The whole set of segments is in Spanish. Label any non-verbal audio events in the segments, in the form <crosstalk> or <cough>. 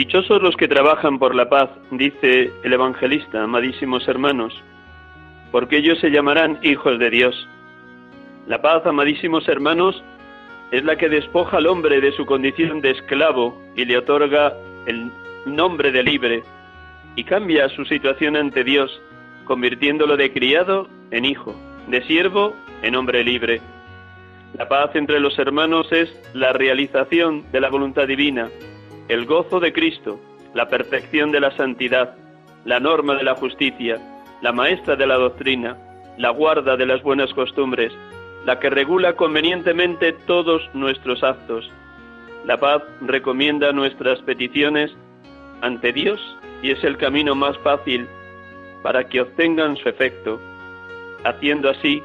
Dichosos los que trabajan por la paz, dice el evangelista, amadísimos hermanos, porque ellos se llamarán hijos de Dios. La paz, amadísimos hermanos, es la que despoja al hombre de su condición de esclavo y le otorga el nombre de libre y cambia su situación ante Dios, convirtiéndolo de criado en hijo, de siervo en hombre libre. La paz entre los hermanos es la realización de la voluntad divina, el gozo de Cristo, la perfección de la santidad, la norma de la justicia, la maestra de la doctrina, la guarda de las buenas costumbres, la que regula convenientemente todos nuestros actos. La paz recomienda nuestras peticiones ante Dios y es el camino más fácil para que obtengan su efecto, haciendo así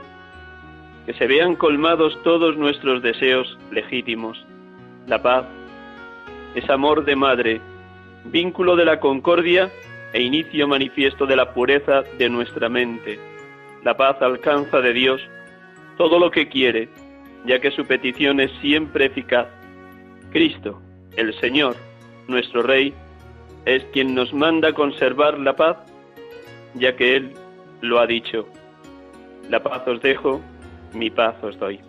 que se vean colmados todos nuestros deseos legítimos. La paz es amor de madre, vínculo de la concordia e inicio manifiesto de la pureza de nuestra mente. La paz alcanza de Dios todo lo que quiere, ya que su petición es siempre eficaz. Cristo, el Señor, nuestro Rey, es quien nos manda conservar la paz, ya que Él lo ha dicho. La paz os dejo, mi paz os doy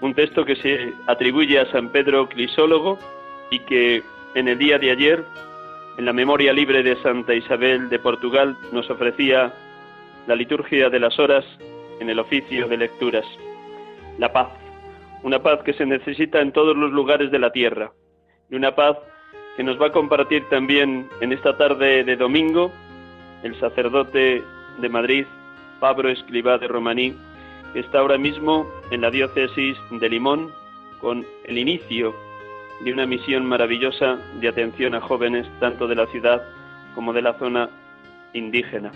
un texto que se atribuye a San Pedro Crisólogo y que en el día de ayer, en la memoria libre de Santa Isabel de Portugal, nos ofrecía la liturgia de las horas en el oficio de lecturas. La paz, una paz que se necesita en todos los lugares de la tierra y una paz que nos va a compartir también en esta tarde de domingo el sacerdote de Madrid, Pablo Escribá de Romaní, que está ahora mismo en la diócesis de Limón con el inicio de una misión maravillosa de atención a jóvenes tanto de la ciudad como de la zona indígena.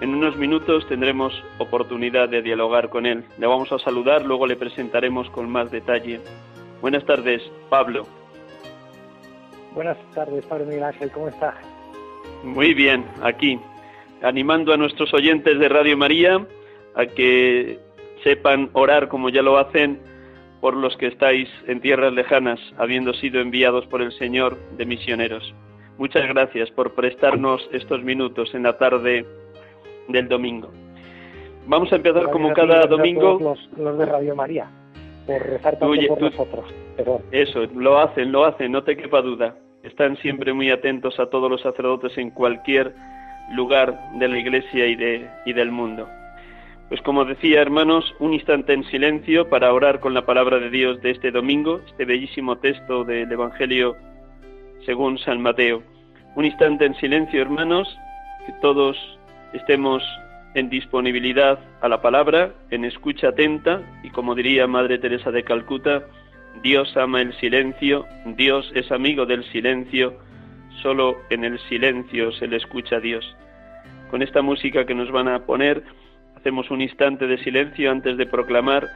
En unos minutos tendremos oportunidad de dialogar con él. Le vamos a saludar, luego le presentaremos con más detalle. Buenas tardes, Pablo. Buenas tardes, Padre Miguel Ángel, ¿cómo está? Muy bien, aquí, animando a nuestros oyentes de Radio María a que sepan orar como ya lo hacen por los que estáis en tierras lejanas, habiendo sido enviados por el Señor de misioneros. Muchas gracias por prestarnos estos minutos en la tarde del domingo. Vamos a empezar como cada domingo. Los, los, de Radio María, por rezar tanto por nosotros. Eso, lo hacen, lo hacen, no te quepa duda. Están siempre muy atentos a todos los sacerdotes en cualquier lugar de la Iglesia y, de, y del mundo. Pues como decía, hermanos, un instante en silencio para orar con la palabra de Dios de este domingo, este bellísimo texto del Evangelio según San Mateo. Un instante en silencio, hermanos, que todos estemos en disponibilidad a la palabra, en escucha atenta y, como diría Madre Teresa de Calcuta, Dios ama el silencio, Dios es amigo del silencio, solo en el silencio se le escucha a Dios. Con esta música que nos van a poner, hacemos un instante de silencio antes de proclamar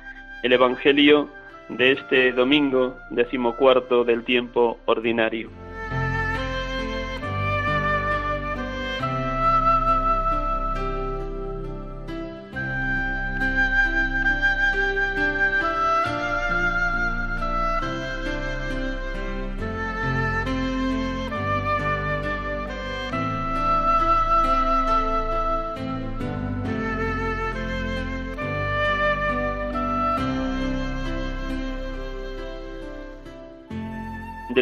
el Evangelio de este domingo decimocuarto del tiempo ordinario.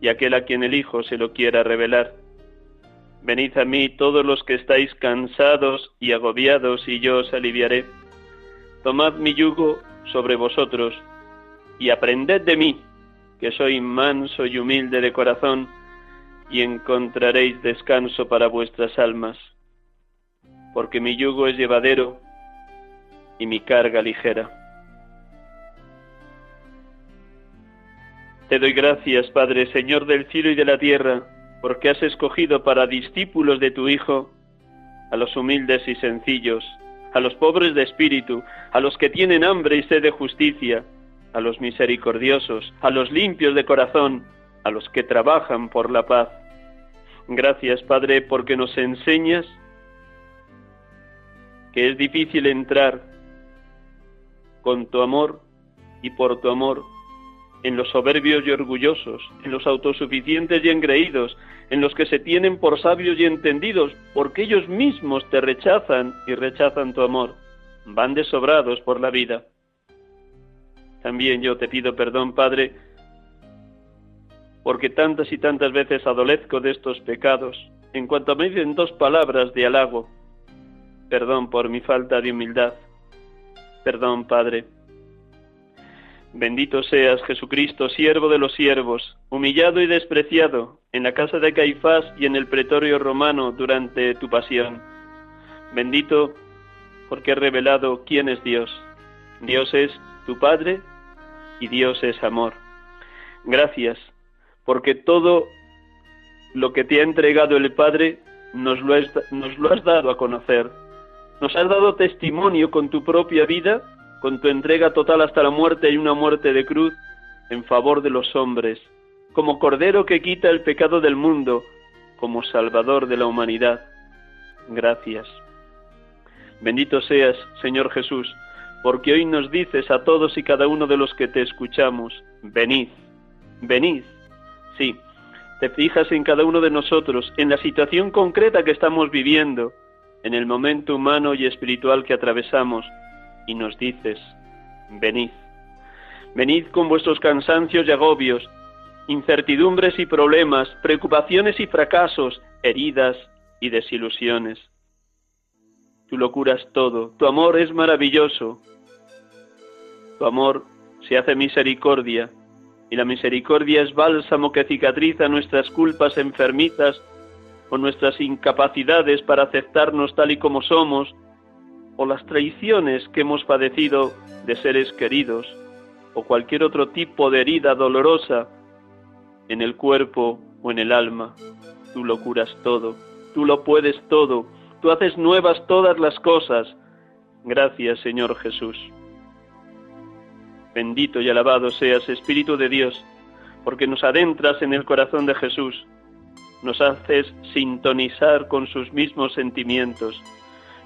y aquel a quien el Hijo se lo quiera revelar. Venid a mí todos los que estáis cansados y agobiados, y yo os aliviaré. Tomad mi yugo sobre vosotros, y aprended de mí, que soy manso y humilde de corazón, y encontraréis descanso para vuestras almas, porque mi yugo es llevadero y mi carga ligera. Te doy gracias, Padre, Señor del cielo y de la tierra, porque has escogido para discípulos de tu Hijo a los humildes y sencillos, a los pobres de espíritu, a los que tienen hambre y sed de justicia, a los misericordiosos, a los limpios de corazón, a los que trabajan por la paz. Gracias, Padre, porque nos enseñas que es difícil entrar con tu amor y por tu amor en los soberbios y orgullosos, en los autosuficientes y engreídos, en los que se tienen por sabios y entendidos, porque ellos mismos te rechazan y rechazan tu amor, van desobrados por la vida. También yo te pido perdón, Padre, porque tantas y tantas veces adolezco de estos pecados, en cuanto me dicen dos palabras de halago. Perdón por mi falta de humildad. Perdón, Padre Bendito seas, Jesucristo, siervo de los siervos, humillado y despreciado en la casa de Caifás y en el pretorio romano durante tu pasión. Bendito porque has revelado quién es Dios. Dios es tu Padre y Dios es amor. Gracias, porque todo lo que te ha entregado el Padre nos lo, nos lo has dado a conocer. Nos has dado testimonio con tu propia vida con tu entrega total hasta la muerte y una muerte de cruz en favor de los hombres, como Cordero que quita el pecado del mundo, como Salvador de la humanidad. Gracias. Bendito seas, Señor Jesús, porque hoy nos dices a todos y cada uno de los que te escuchamos, venid, venid. Sí, te fijas en cada uno de nosotros, en la situación concreta que estamos viviendo, en el momento humano y espiritual que atravesamos, y nos dices, venid, venid con vuestros cansancios y agobios, incertidumbres y problemas, preocupaciones y fracasos, heridas y desilusiones. Tú lo curas todo, tu amor es maravilloso, tu amor se hace misericordia, y la misericordia es bálsamo que cicatriza nuestras culpas enfermizas o nuestras incapacidades para aceptarnos tal y como somos o las traiciones que hemos padecido de seres queridos o cualquier otro tipo de herida dolorosa en el cuerpo o en el alma. Tú lo curas todo, tú lo puedes todo, tú haces nuevas todas las cosas. Gracias Señor Jesús. Bendito y alabado seas Espíritu de Dios, porque nos adentras en el corazón de Jesús, nos haces sintonizar con sus mismos sentimientos,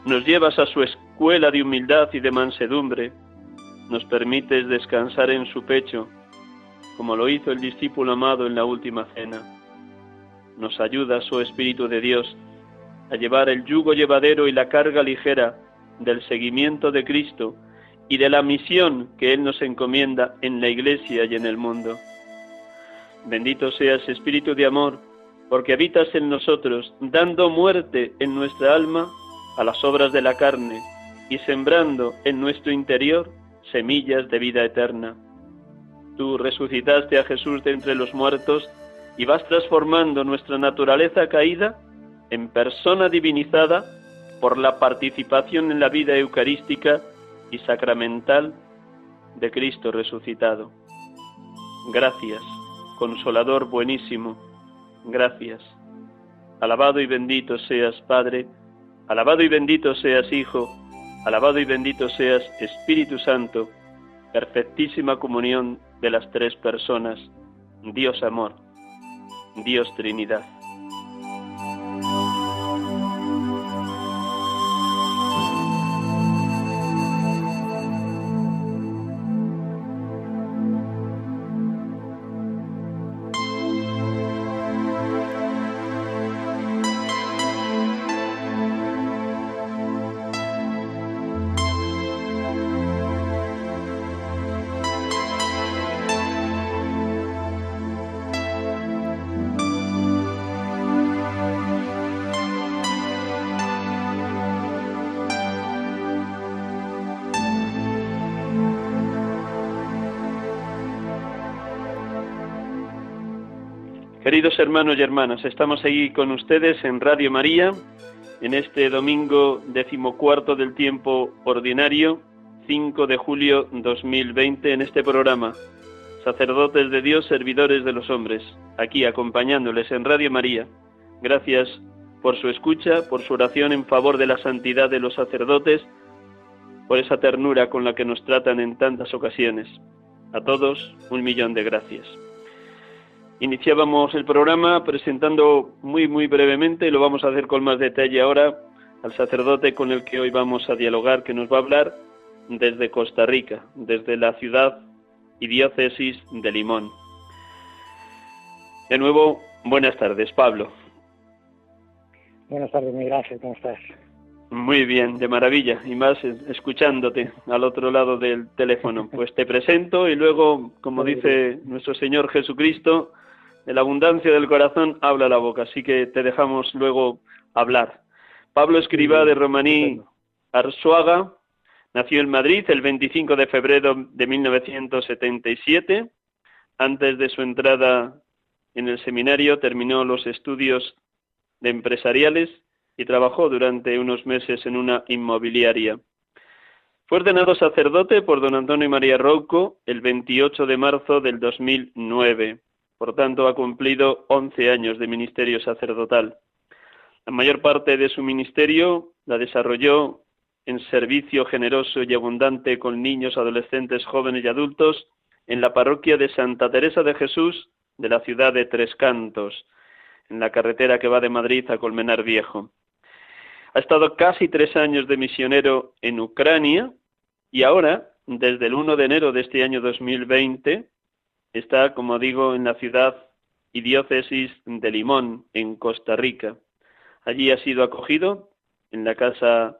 nos llevas a su escuela de humildad y de mansedumbre, nos permites descansar en su pecho, como lo hizo el discípulo amado en la última cena. Nos ayuda su Espíritu de Dios a llevar el yugo llevadero y la carga ligera del seguimiento de Cristo y de la misión que Él nos encomienda en la Iglesia y en el mundo. Bendito seas, Espíritu de amor, porque habitas en nosotros, dando muerte en nuestra alma a las obras de la carne y sembrando en nuestro interior semillas de vida eterna. Tú resucitaste a Jesús de entre los muertos y vas transformando nuestra naturaleza caída en persona divinizada por la participación en la vida eucarística y sacramental de Cristo resucitado. Gracias, consolador buenísimo, gracias. Alabado y bendito seas, Padre, alabado y bendito seas, Hijo, alabado y bendito seas, Espíritu Santo, perfectísima comunión de las tres personas, Dios amor, Dios Trinidad. Hermanos y hermanas, estamos aquí con ustedes en Radio María, en este domingo decimocuarto del tiempo ordinario, 5 de julio 2020, en este programa, Sacerdotes de Dios, Servidores de los Hombres, aquí acompañándoles en Radio María. Gracias por su escucha, por su oración en favor de la santidad de los sacerdotes, por esa ternura con la que nos tratan en tantas ocasiones. A todos, un millón de gracias. Iniciábamos el programa presentando muy, muy brevemente, y lo vamos a hacer con más detalle ahora, al sacerdote con el que hoy vamos a dialogar, que nos va a hablar desde Costa Rica, desde la ciudad y diócesis de Limón. De nuevo, buenas tardes, Pablo. Buenas tardes, Miguel Ángel, ¿cómo estás? Muy bien, de maravilla, y más escuchándote al otro lado del teléfono. Pues te presento y luego, como dice nuestro Señor Jesucristo, de la abundancia del corazón habla la boca, así que te dejamos luego hablar. Pablo Escriba de Romaní Arzuaga nació en Madrid el 25 de febrero de 1977. Antes de su entrada en el seminario terminó los estudios de empresariales y trabajó durante unos meses en una inmobiliaria. Fue ordenado sacerdote por don Antonio María Rouco el 28 de marzo del 2009. Por tanto, ha cumplido 11 años de ministerio sacerdotal. La mayor parte de su ministerio la desarrolló en servicio generoso y abundante con niños, adolescentes, jóvenes y adultos en la parroquia de Santa Teresa de Jesús de la ciudad de Tres Cantos, en la carretera que va de Madrid a Colmenar Viejo. Ha estado casi tres años de misionero en Ucrania y ahora, desde el 1 de enero de este año 2020, Está, como digo, en la ciudad y diócesis de Limón, en Costa Rica. Allí ha sido acogido en la casa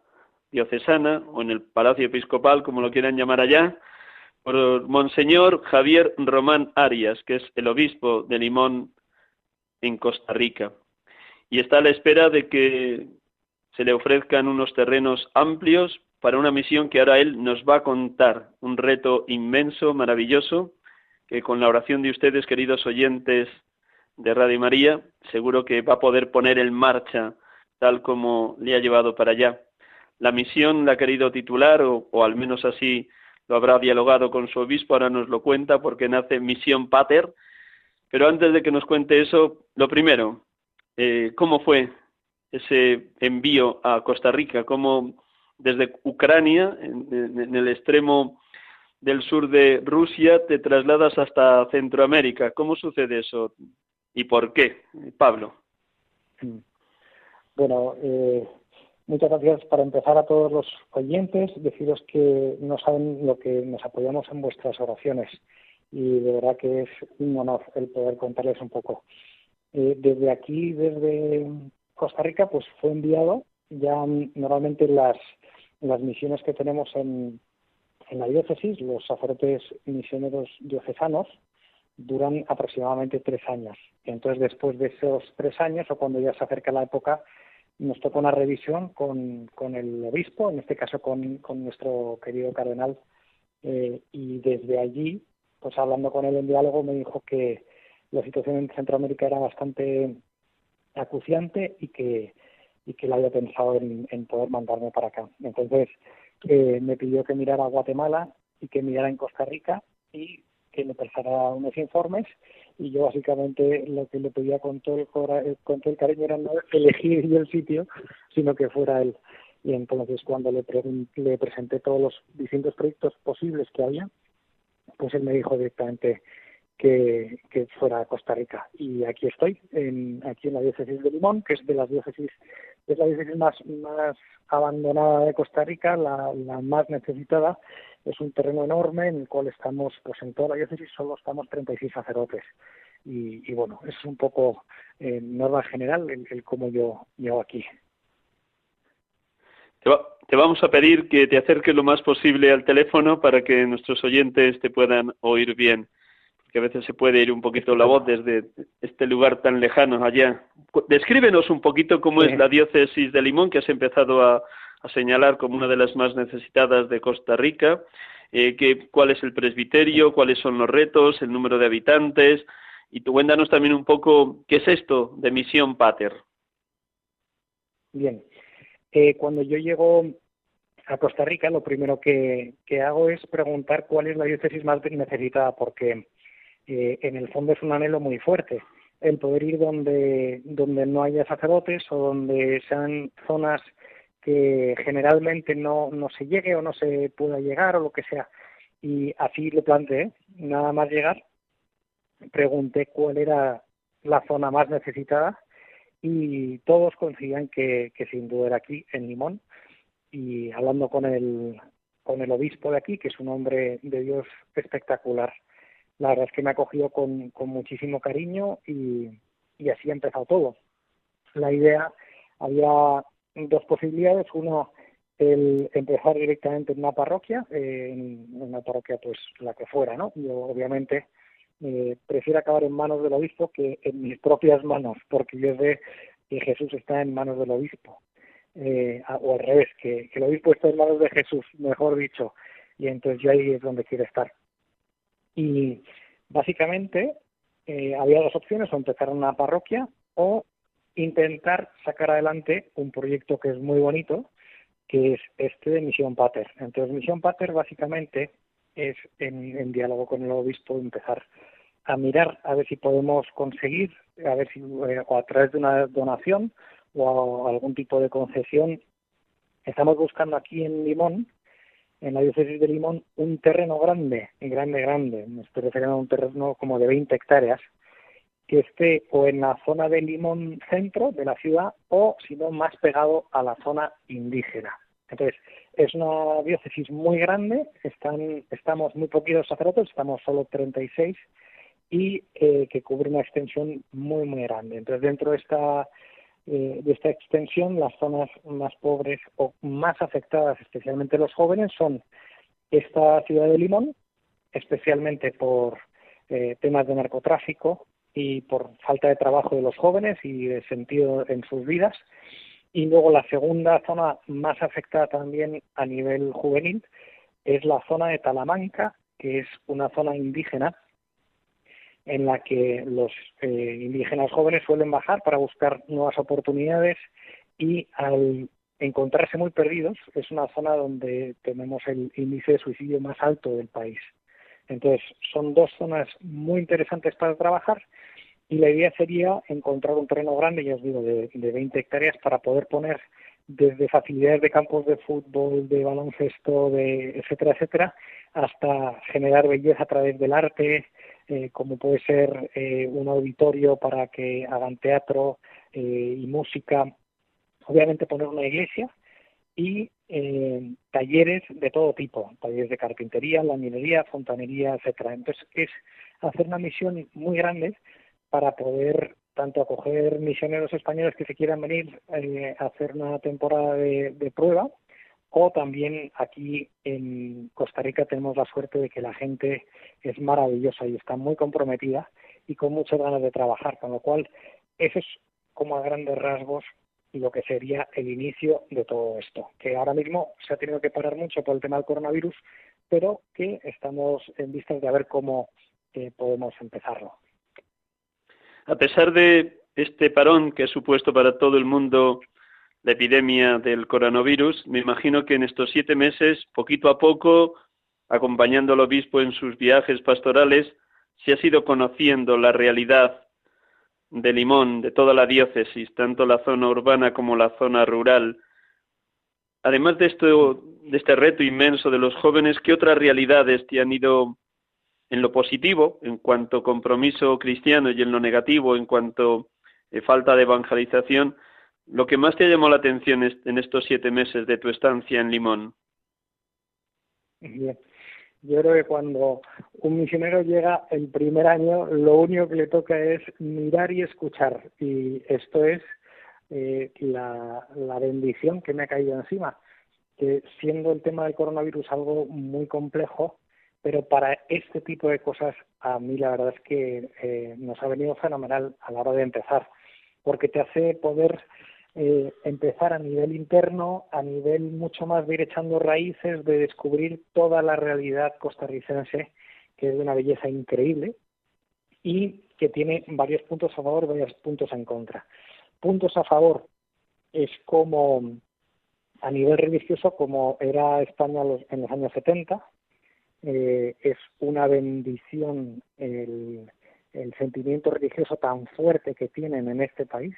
diocesana o en el palacio episcopal, como lo quieran llamar allá, por Monseñor Javier Román Arias, que es el obispo de Limón en Costa Rica. Y está a la espera de que se le ofrezcan unos terrenos amplios para una misión que ahora él nos va a contar, un reto inmenso, maravilloso, que con la oración de ustedes, queridos oyentes de Radio María, seguro que va a poder poner en marcha tal como le ha llevado para allá. La misión la ha querido titular, o, al menos así lo habrá dialogado con su obispo, ahora nos lo cuenta porque nace Misión Pater. Pero antes de que nos cuente eso, lo primero, eh, ¿cómo fue ese envío a Costa Rica? ¿Cómo desde Ucrania, en el extremo del sur de Rusia te trasladas hasta Centroamérica. ¿Cómo sucede eso y por qué, Pablo? Mm. Bueno, eh, muchas gracias para empezar a todos los oyentes, deciros que no saben lo que nos apoyamos en vuestras oraciones y de verdad que es un honor el poder contarles un poco. Eh, desde aquí, desde Costa Rica, pues fue enviado ya normalmente las, las misiones que tenemos en, en la diócesis, los sacerdotes misioneros diocesanos, duran aproximadamente tres años. Entonces, después de esos tres años, o cuando ya se acerca la época, nos toca una revisión con, el obispo, en este caso con, nuestro querido cardenal, eh, y desde allí, pues hablando con él en diálogo, me dijo que la situación en Centroamérica era bastante acuciante y que, y que él había pensado en, en poder mandarme para acá. Entonces, eh, me pidió que mirara Guatemala y que mirara en Costa Rica y que me prestara unos informes y yo básicamente lo que le pedía con todo el, con todo el cariño era no elegir yo el sitio, sino que fuera él. Y entonces cuando le, le presenté todos los distintos proyectos posibles que había, pues él me dijo directamente que, que fuera a Costa Rica. Y aquí estoy, en, aquí en la diócesis de Limón, que es de las diócesis, es la diócesis más, más abandonada de Costa Rica, la, la más necesitada, es un terreno enorme en el cual estamos, pues en toda la diócesis solo estamos 36 sacerdotes. Y, y bueno, es un poco eh, norma general el, cómo yo llego aquí. Te, te, vamos a pedir que te acerques lo más posible al teléfono para que nuestros oyentes te puedan oír bien, que a veces se puede ir un poquito la voz desde este lugar tan lejano allá. Descríbenos un poquito cómo es la diócesis de Limón, que has empezado a, a señalar como una de las más necesitadas de Costa Rica, eh, que, cuál es el presbiterio, cuáles son los retos, el número de habitantes, y tú cuéntanos también un poco qué es esto de Misión Pater. Bien, eh, cuando yo llego a Costa Rica, lo primero que, que, hago es preguntar cuál es la diócesis más necesitada, porque eh, en el fondo es un anhelo muy fuerte el poder ir donde, donde no haya sacerdotes o donde sean zonas que generalmente no, no se llegue o no se pueda llegar o lo que sea. Y así le planteé, nada más llegar, pregunté cuál era la zona más necesitada y todos coincidían que, que sin duda era aquí, en Limón. Y hablando con el, con el obispo de aquí, que es un hombre de Dios espectacular, la verdad es que me ha acogido con, con muchísimo cariño y, así ha empezado todo. La idea había dos posibilidades. Una, el empezar directamente en una parroquia, eh, en una parroquia pues la que fuera, ¿no? Yo obviamente eh, prefiero acabar en manos del obispo que en mis propias manos, porque yo sé que Jesús está en manos del obispo. Eh, o al revés, que, que el obispo está en manos de Jesús, mejor dicho, y entonces yo ahí es donde quiero estar. Y básicamente eh, había dos opciones, o empezar una parroquia o intentar sacar adelante un proyecto que es muy bonito, que es este de Misión Pater. Entonces, Misión Pater básicamente es, en, diálogo con el obispo, empezar a mirar a ver si podemos conseguir, a ver si eh, o a través de una donación o algún tipo de concesión, estamos buscando aquí en Limón, en la diócesis de Limón, un terreno grande, grande, grande, me estoy refiriendo a un terreno como de 20 hectáreas, que esté o en la zona de Limón centro de la ciudad o, si no, más pegado a la zona indígena. Entonces, es una diócesis muy grande, están, estamos muy poquitos sacerdotes, estamos solo 36 y eh, que cubre una extensión muy, muy grande. Entonces, dentro de esta, eh, de esta extensión, las zonas más pobres o más afectadas, especialmente los jóvenes, son esta ciudad de Limón, especialmente por eh, temas de narcotráfico, y por falta de trabajo de los jóvenes y de sentido en sus vidas. Y luego la segunda zona más afectada también a nivel juvenil es la zona de Talamanca, que es una zona indígena en la que los eh, indígenas jóvenes suelen bajar para buscar nuevas oportunidades y al encontrarse muy perdidos es una zona donde tenemos el índice de suicidio más alto del país. Entonces, son dos zonas muy interesantes para trabajar y la idea sería encontrar un terreno grande, ya os digo, de, de 20 hectáreas para poder poner desde facilidades de campos de fútbol, de baloncesto, de etcétera, etcétera, hasta generar belleza a través del arte, eh, como puede ser eh, un auditorio para que hagan teatro eh, y música, obviamente poner una iglesia y eh, talleres de todo tipo, talleres de carpintería, laminería, fontanería, etcétera. Entonces es hacer una misión muy grande para poder tanto acoger misioneros españoles que se quieran venir eh, a hacer una temporada de, de, prueba o también aquí en Costa Rica tenemos la suerte de que la gente es maravillosa y está muy comprometida y con muchas ganas de trabajar, con lo cual eso es como a grandes rasgos lo que sería el inicio de todo esto, que ahora mismo se ha tenido que parar mucho por el tema del coronavirus, pero que estamos en vistas de a ver cómo eh, podemos empezarlo. A pesar de este parón que ha supuesto para todo el mundo la epidemia del coronavirus, me imagino que en estos siete meses, poquito a poco, acompañando al obispo en sus viajes pastorales, se ha ido conociendo la realidad de Limón, de toda la diócesis, tanto la zona urbana como la zona rural. Además de, esto, de este reto inmenso de los jóvenes, ¿qué otras realidades te han ido en lo positivo, en cuanto compromiso cristiano, y en lo negativo, en cuanto a falta de evangelización? Lo que más te llamado la atención en estos siete meses de tu estancia en Limón. Yo creo que cuando un misionero llega el primer año, lo único que le toca es mirar y escuchar. Y esto es eh, la, la bendición que me ha caído encima. Que siendo el tema del coronavirus algo muy complejo, pero para este tipo de cosas a mí la verdad es que eh, nos ha venido fenomenal a la hora de empezar, porque te hace poder eh, empezar a nivel interno, a nivel mucho más de ir echando raíces, de descubrir toda la realidad costarricense, que es de una belleza increíble y que tiene varios puntos a favor varios puntos en contra. Puntos a favor es como a nivel religioso, como era España en los años 70, eh, es una bendición el sentimiento religioso tan fuerte que tienen en este país,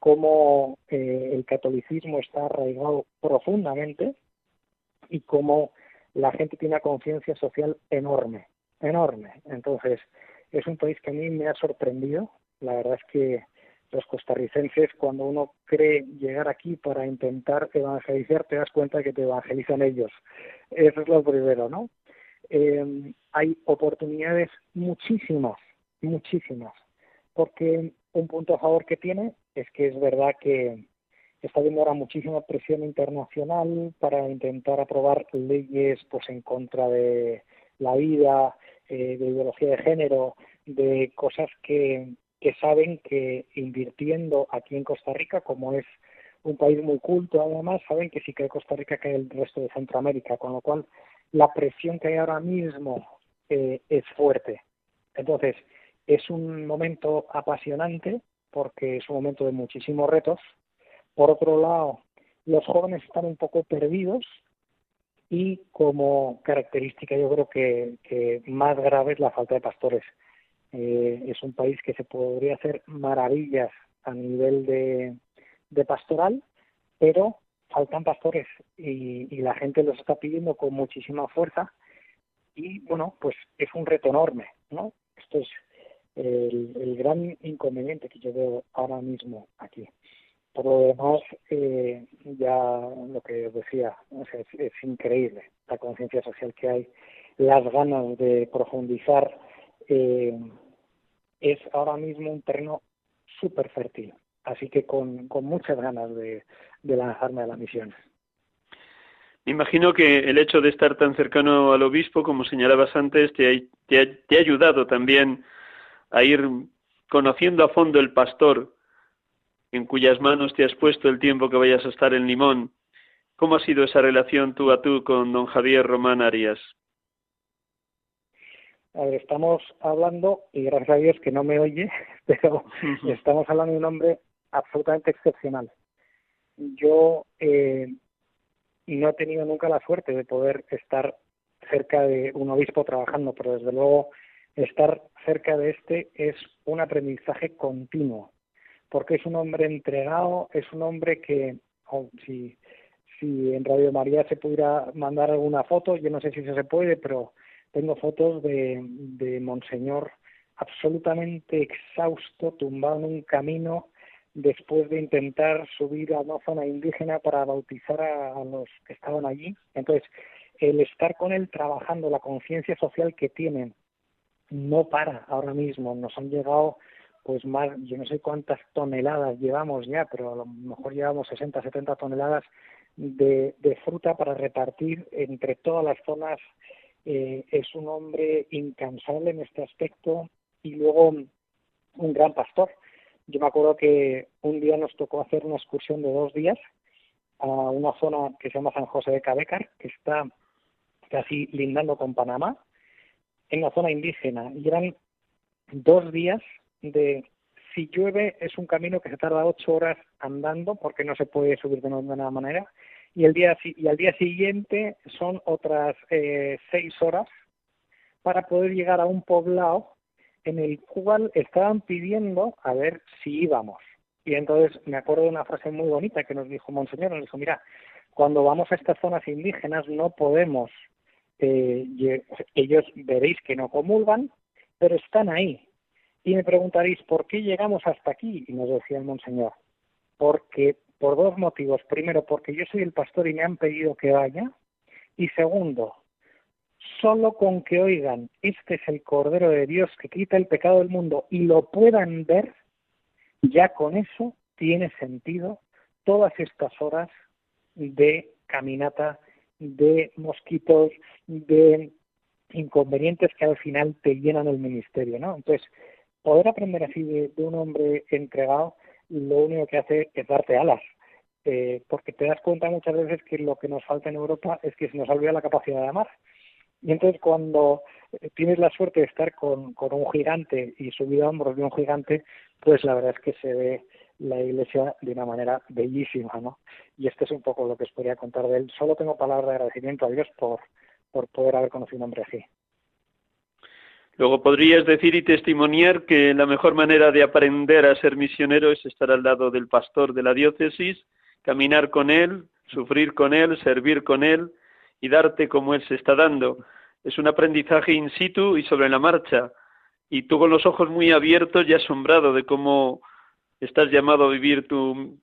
cómo eh, el catolicismo está arraigado profundamente y cómo la gente tiene una conciencia social enorme, enorme. Entonces, es un país que a mí me ha sorprendido. La verdad es que los costarricenses, cuando uno cree llegar aquí para intentar evangelizar, te das cuenta que te evangelizan ellos. Eso es lo primero, ¿no? Eh, hay oportunidades muchísimas, muchísimas, porque un punto a favor que tiene es que es verdad que está habiendo ahora muchísima presión internacional para intentar aprobar leyes pues en contra de la vida, eh, de ideología de género, de cosas que, que saben que invirtiendo aquí en Costa Rica, como es un país muy culto además, saben que si cae Costa Rica cae el resto de Centroamérica, con lo cual la presión que hay ahora mismo eh, es fuerte. Entonces, es un momento apasionante porque es un momento de muchísimos retos. Por otro lado, los jóvenes están un poco perdidos y como característica yo creo que, más grave es la falta de pastores. Eh, es un país que se podría hacer maravillas a nivel de, pastoral, pero faltan pastores y, y, la gente los está pidiendo con muchísima fuerza y bueno, pues es un reto enorme, ¿no? Esto es el, gran inconveniente que yo veo ahora mismo aquí. Por lo demás, eh, ya lo que decía, es, increíble la conciencia social que hay, las ganas de profundizar. Eh, es ahora mismo un terreno súper fértil, así que con, muchas ganas de, lanzarme a la misión. Me imagino que el hecho de estar tan cercano al obispo, como señalabas antes, te te ha ayudado también a ir conociendo a fondo el pastor en cuyas manos te has puesto el tiempo que vayas a estar en Limón. ¿Cómo ha sido esa relación tú a tú con don Javier Román Arias? A ver, estamos hablando, y gracias a Dios que no me oye, <laughs> pero estamos hablando de un hombre absolutamente excepcional. Yo eh, no he tenido nunca la suerte de poder estar cerca de un obispo trabajando, pero desde luego estar cerca de este es un aprendizaje continuo, porque es un hombre entregado, es un hombre que, si, si en Radio María se pudiera mandar alguna foto, yo no sé si se puede, pero tengo fotos de, de Monseñor absolutamente exhausto, tumbado en un camino, después de intentar subir a una zona indígena para bautizar a los que estaban allí. Entonces, el estar con él trabajando la conciencia social que tienen no para ahora mismo. Nos han llegado pues más, yo no sé cuántas toneladas llevamos ya, pero a lo mejor llevamos 60, 70 toneladas de, fruta para repartir entre todas las zonas. Eh, es un hombre incansable en este aspecto y luego un gran pastor. Yo me acuerdo que un día nos tocó hacer una excursión de dos días a una zona que se llama San José de Cabecar, que está casi lindando con Panamá, en la zona indígena. Y eran dos días de si llueve es un camino que se tarda ocho horas andando porque no se puede subir de ninguna manera. Y el día y al día siguiente son otras eh, seis horas para poder llegar a un poblado en el cual estaban pidiendo a ver si íbamos. Y entonces me acuerdo de una frase muy bonita que nos dijo Monseñor. Nos dijo mira cuando vamos a estas zonas indígenas no podemos eh, ellos veréis que no comulgan pero están ahí y me preguntaréis, ¿por qué llegamos hasta aquí? Y nos decía el Monseñor, porque por dos motivos. Primero, porque yo soy el pastor y me han pedido que vaya. Y segundo, solo con que oigan, este es el Cordero de Dios que quita el pecado del mundo y lo puedan ver, ya con eso tiene sentido todas estas horas de caminata, de mosquitos, de inconvenientes que al final te llenan el ministerio, ¿no? Entonces, poder aprender así de, un hombre entregado, lo único que hace es darte alas. Eh, porque te das cuenta muchas veces que lo que nos falta en Europa es que se nos olvida la capacidad de amar. Y entonces cuando eh, tienes la suerte de estar con, con un gigante y subido a hombros de un gigante, pues la verdad es que se ve la iglesia de una manera bellísima, ¿no? Y esto es un poco lo que os podría contar de él. Solo tengo palabras de agradecimiento a Dios por, por poder haber conocido un hombre así. Luego podrías decir y testimoniar que la mejor manera de aprender a ser misionero es estar al lado del pastor de la diócesis, caminar con él, sufrir con él, servir con él y darte como él se está dando. Es un aprendizaje in situ y sobre la marcha. Y tú con los ojos muy abiertos y asombrado de cómo estás llamado a vivir tu,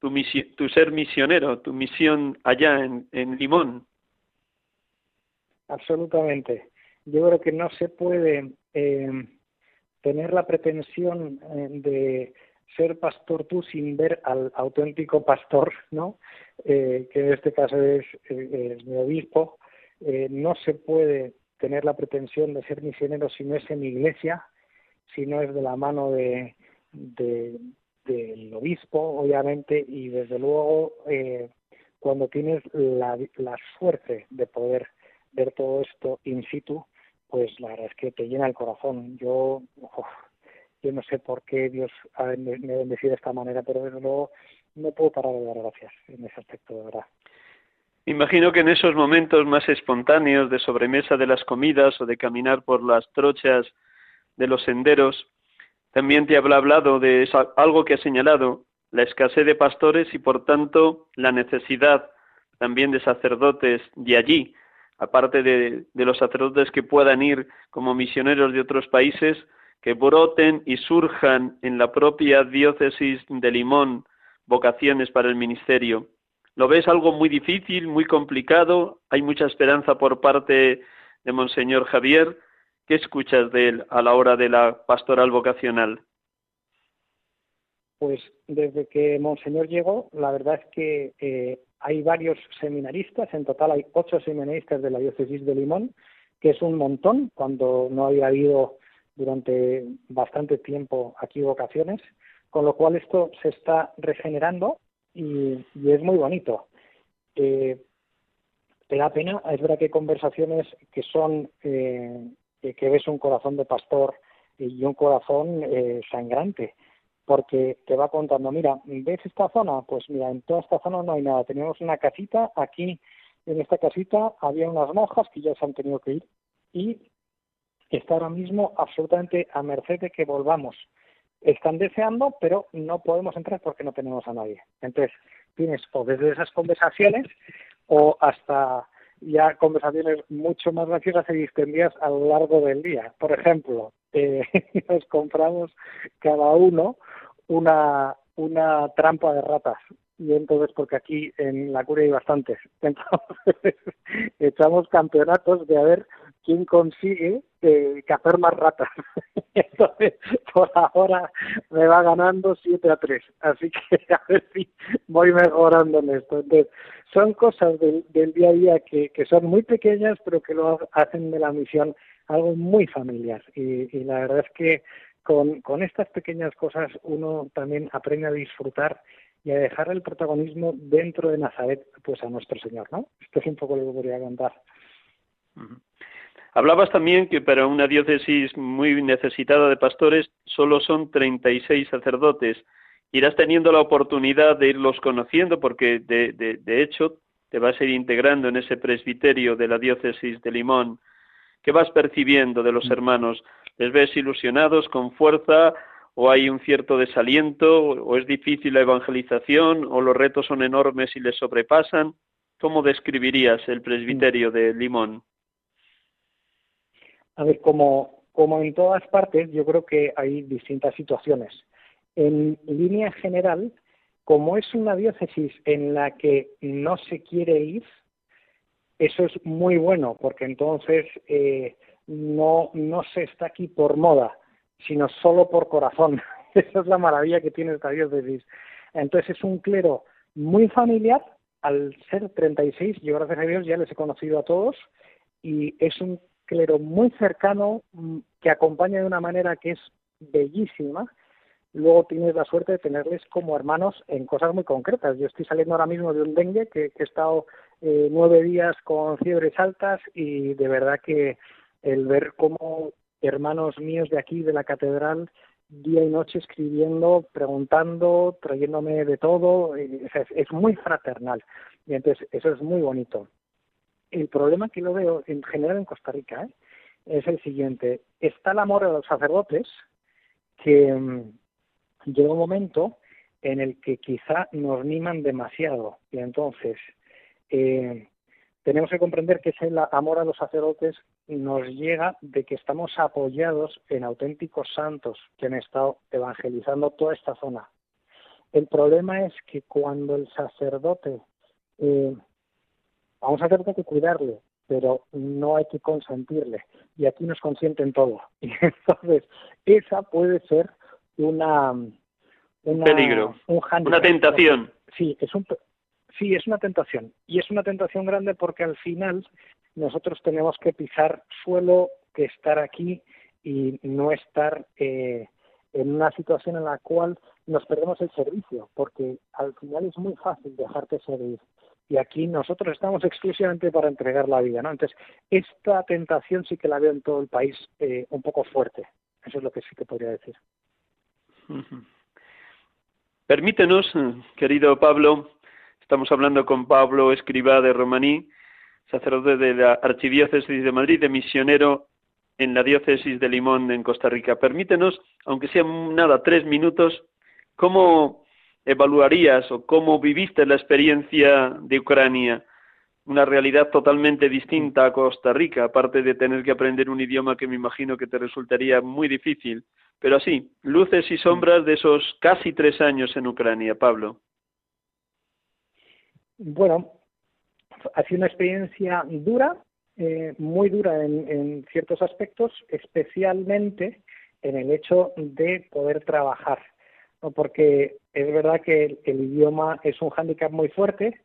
tu, ser misionero, tu misión allá en, en Limón. Absolutamente yo creo que no se puede eh, tener la pretensión eh, de ser pastor tú sin ver al auténtico pastor, ¿no? Eh, que en este caso es, mi obispo. no se puede tener la pretensión de ser misionero si no es en iglesia, si no es de la mano de, del obispo, obviamente, y desde luego cuando tienes la, la suerte de poder ver todo esto in situ, pues la verdad es que te llena el corazón. Yo, yo no sé por qué Dios me, me bendecido de esta manera, pero desde luego no puedo parar de dar gracias en ese aspecto, de verdad. Imagino que en esos momentos más espontáneos de sobremesa de las comidas o de caminar por las trochas de los senderos, también te habrá hablado de algo que ha señalado, la escasez de pastores y por tanto la necesidad también de sacerdotes de allí, aparte de, los sacerdotes que puedan ir como misioneros de otros países, que broten y surjan en la propia diócesis de Limón vocaciones para el ministerio. ¿Lo ves algo muy difícil, muy complicado? ¿Hay mucha esperanza por parte de Monseñor Javier? ¿Qué escuchas de él a la hora de la pastoral vocacional? Pues desde que Monseñor llegó, la verdad es que eh, hay varios seminaristas, en total hay ocho seminaristas de la diócesis de Limón, que es un montón cuando no había habido durante bastante tiempo aquí vocaciones, con lo cual esto se está regenerando y, es muy bonito. Eh, te da pena, es verdad que hay conversaciones que son, eh, que ves un corazón de pastor y un corazón eh, sangrante, porque te va contando, mira, ¿ves esta zona? Pues mira, en toda esta zona no hay nada. Teníamos una casita, aquí en esta casita había unas monjas que ya se han tenido que ir y está ahora mismo absolutamente a merced de que volvamos. Están deseando, pero no podemos entrar porque no tenemos a nadie. Entonces, tienes o desde esas conversaciones o hasta ya conversaciones mucho más graciosas y distendidas a lo largo del día. Por ejemplo, eh, <laughs> nos compramos cada uno una, una trampa de ratas. Y entonces, porque aquí en la curia hay bastantes, <laughs> entonces echamos campeonatos de a ver quién consigue eh, cazar más ratas. <laughs> Entonces, por ahora me va ganando 7 a 3. Así que <laughs> a ver si voy mejorando en esto. Entonces, son cosas del, día a día que, que son muy pequeñas, pero que lo hacen de la misión algo muy familiar. Y, y la verdad es que con, estas pequeñas cosas uno también aprende a disfrutar y a dejar el protagonismo dentro de Nazaret pues a nuestro Señor, ¿no? Esto es un poco lo que podría contar. Hablabas también que para una diócesis muy necesitada de pastores solo son 36 sacerdotes. Irás teniendo la oportunidad de irlos conociendo porque de, de, de hecho te vas a ir integrando en ese presbiterio de la diócesis de Limón. ¿Qué vas percibiendo de los hermanos? ¿Les ves ilusionados, con fuerza, o hay un cierto desaliento, o es difícil la evangelización, o los retos son enormes y les sobrepasan? ¿Cómo describirías el presbiterio de Limón? A ver, como, como en todas partes, yo creo que hay distintas situaciones. En línea general, como es una diócesis en la que no se quiere ir, eso es muy bueno, porque entonces eh, no, no se está aquí por moda, sino solo por corazón. <laughs> Esa es la maravilla que tiene esta diócesis. Entonces es un clero muy familiar, al ser 36, yo gracias a Dios ya les he conocido a todos, y es un clero muy cercano mm, que acompaña de una manera que es bellísima. Luego tienes la suerte de tenerles como hermanos en cosas muy concretas. Yo estoy saliendo ahora mismo de un dengue que, he estado eh, nueve días con fiebres altas y de verdad que el ver cómo hermanos míos de aquí, de la catedral, día y noche escribiendo, preguntando, trayéndome de todo, es, muy fraternal. Y entonces eso es muy bonito. El problema que lo veo en general en Costa Rica ¿eh? es el siguiente. Está el amor a los sacerdotes que mm, llega un momento en el que quizá nos miman demasiado y entonces eh, tenemos que comprender que ese amor a los sacerdotes nos llega de que estamos apoyados en auténticos santos que han estado evangelizando toda esta zona. El problema es que cuando el sacerdote, eh, vamos a tener que cuidarle, pero no hay que consentirle. Y aquí nos consienten todo. <laughs> Y entonces, esa puede ser una... un peligro, una tentación. Sí, es un, sí, es una tentación. Y es una tentación grande porque al final nosotros tenemos que pisar suelo, que estar aquí y no estar eh, en una situación en la cual nos perdemos el servicio, porque al final es muy fácil dejarte servir. Y aquí nosotros estamos exclusivamente para entregar la vida, ¿no? Entonces, esta tentación sí que la veo en todo el país eh, un poco fuerte. Eso es lo que sí que podría decir. Permítenos, querido Pablo, Estamos hablando con Pablo Escribá de Romaní, sacerdote de la Archidiócesis de Madrid, de misionero en la diócesis de Limón en Costa Rica. Permítenos, aunque sea nada, tres minutos, ¿cómo evaluarías o cómo viviste la experiencia de Ucrania? Una realidad totalmente distinta a Costa Rica, aparte de tener que aprender un idioma que me imagino que te resultaría muy difícil. Pero así, luces y sombras de esos casi tres años en Ucrania, Pablo. Bueno, ha sido una experiencia dura, eh, muy dura en, ciertos aspectos, especialmente en el hecho de poder trabajar, porque es verdad que el, idioma es un hándicap muy fuerte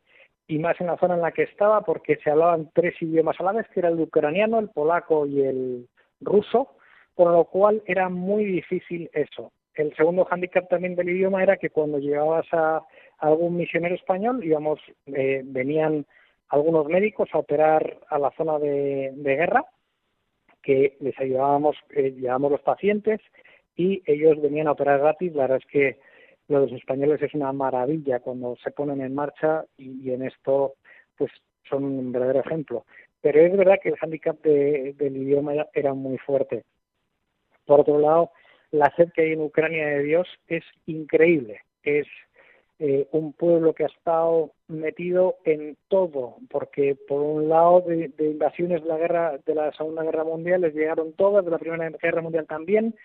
y más en la zona en la que estaba porque se hablaban tres idiomas a la vez, que era el ucraniano, el polaco y el ruso, con lo cual era muy difícil eso. El segundo hándicap también del idioma era que cuando llegabas a algún misionero español, íbamos, eh, venían algunos médicos a operar a la zona de, guerra, que les ayudábamos, eh, llevábamos los pacientes y ellos venían a operar gratis. La verdad es que lo de los españoles es una maravilla cuando se ponen en marcha y, en esto pues son un verdadero ejemplo. Pero es verdad que el hándicap del idioma era muy fuerte. Por otro lado, la sed que hay en Ucrania de Dios es increíble. Es eh, un pueblo que ha estado metido en todo, porque por un lado de, invasiones de la guerra de la Segunda Guerra Mundial les llegaron todas, de la Primera Guerra Mundial también,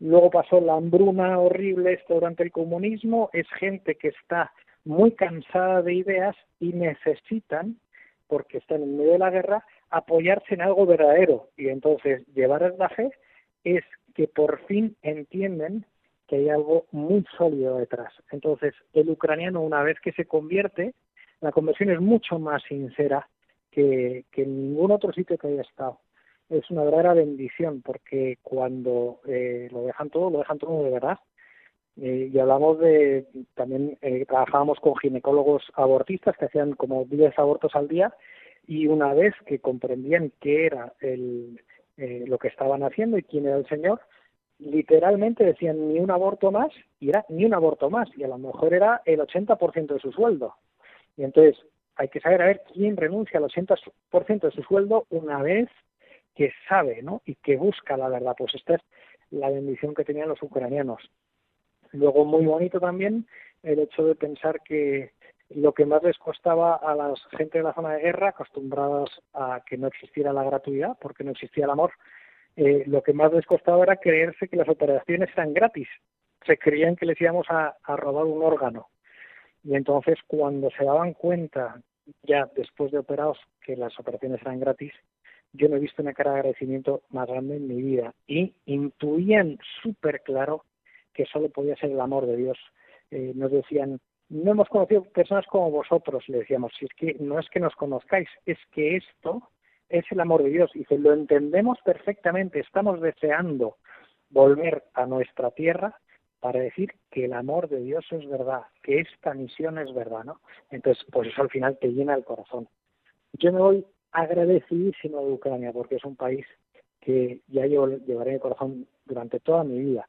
luego pasó la hambruna horrible esto durante el comunismo, es gente que está muy cansada de ideas y necesitan, porque están en medio de la guerra, apoyarse en algo verdadero y entonces llevar la fe es que por fin entienden que hay algo muy sólido detrás. Entonces, el ucraniano, una vez que se convierte, la conversión es mucho más sincera que, en ningún otro sitio que haya estado. Es una verdadera bendición porque cuando eh, lo dejan todo, lo dejan todo de verdad. Eh, y hablamos de, también eh, trabajábamos con ginecólogos abortistas que hacían como 10 abortos al día y una vez que comprendían qué era el, lo que estaban haciendo y quién era el Señor, literalmente decían ni un aborto más y era ni un aborto más y a lo mejor era el 80% de su sueldo. Y entonces hay que saber a ver quién renuncia al 80% de su sueldo una vez que sabe ¿no? y que busca la verdad. Pues esta es la bendición que tenían los ucranianos. Luego, muy bonito también el hecho de pensar que lo que más les costaba a la gente de la zona de guerra, acostumbradas a que no existiera la gratuidad, porque no existía el amor, eh, lo que más les costaba era creerse que las operaciones eran gratis. Se creían que les íbamos a robar un órgano. Y entonces cuando se daban cuenta, ya después de operados, que las operaciones eran gratis, yo no he visto una cara de agradecimiento más grande en mi vida. Y intuían súper claro que solo podía ser el amor de Dios. Eh, nos decían, no hemos conocido personas como vosotros, le decíamos, si es que no es que nos conozcáis, es que esto es el amor de Dios. Y que lo entendemos perfectamente, estamos deseando volver a nuestra tierra para decir que el amor de Dios es verdad, que esta misión es verdad, ¿no? Entonces, pues eso al final te llena el corazón. Yo me voy agradecidísimo de Ucrania porque es un país que ya yo llevaré en el corazón durante toda mi vida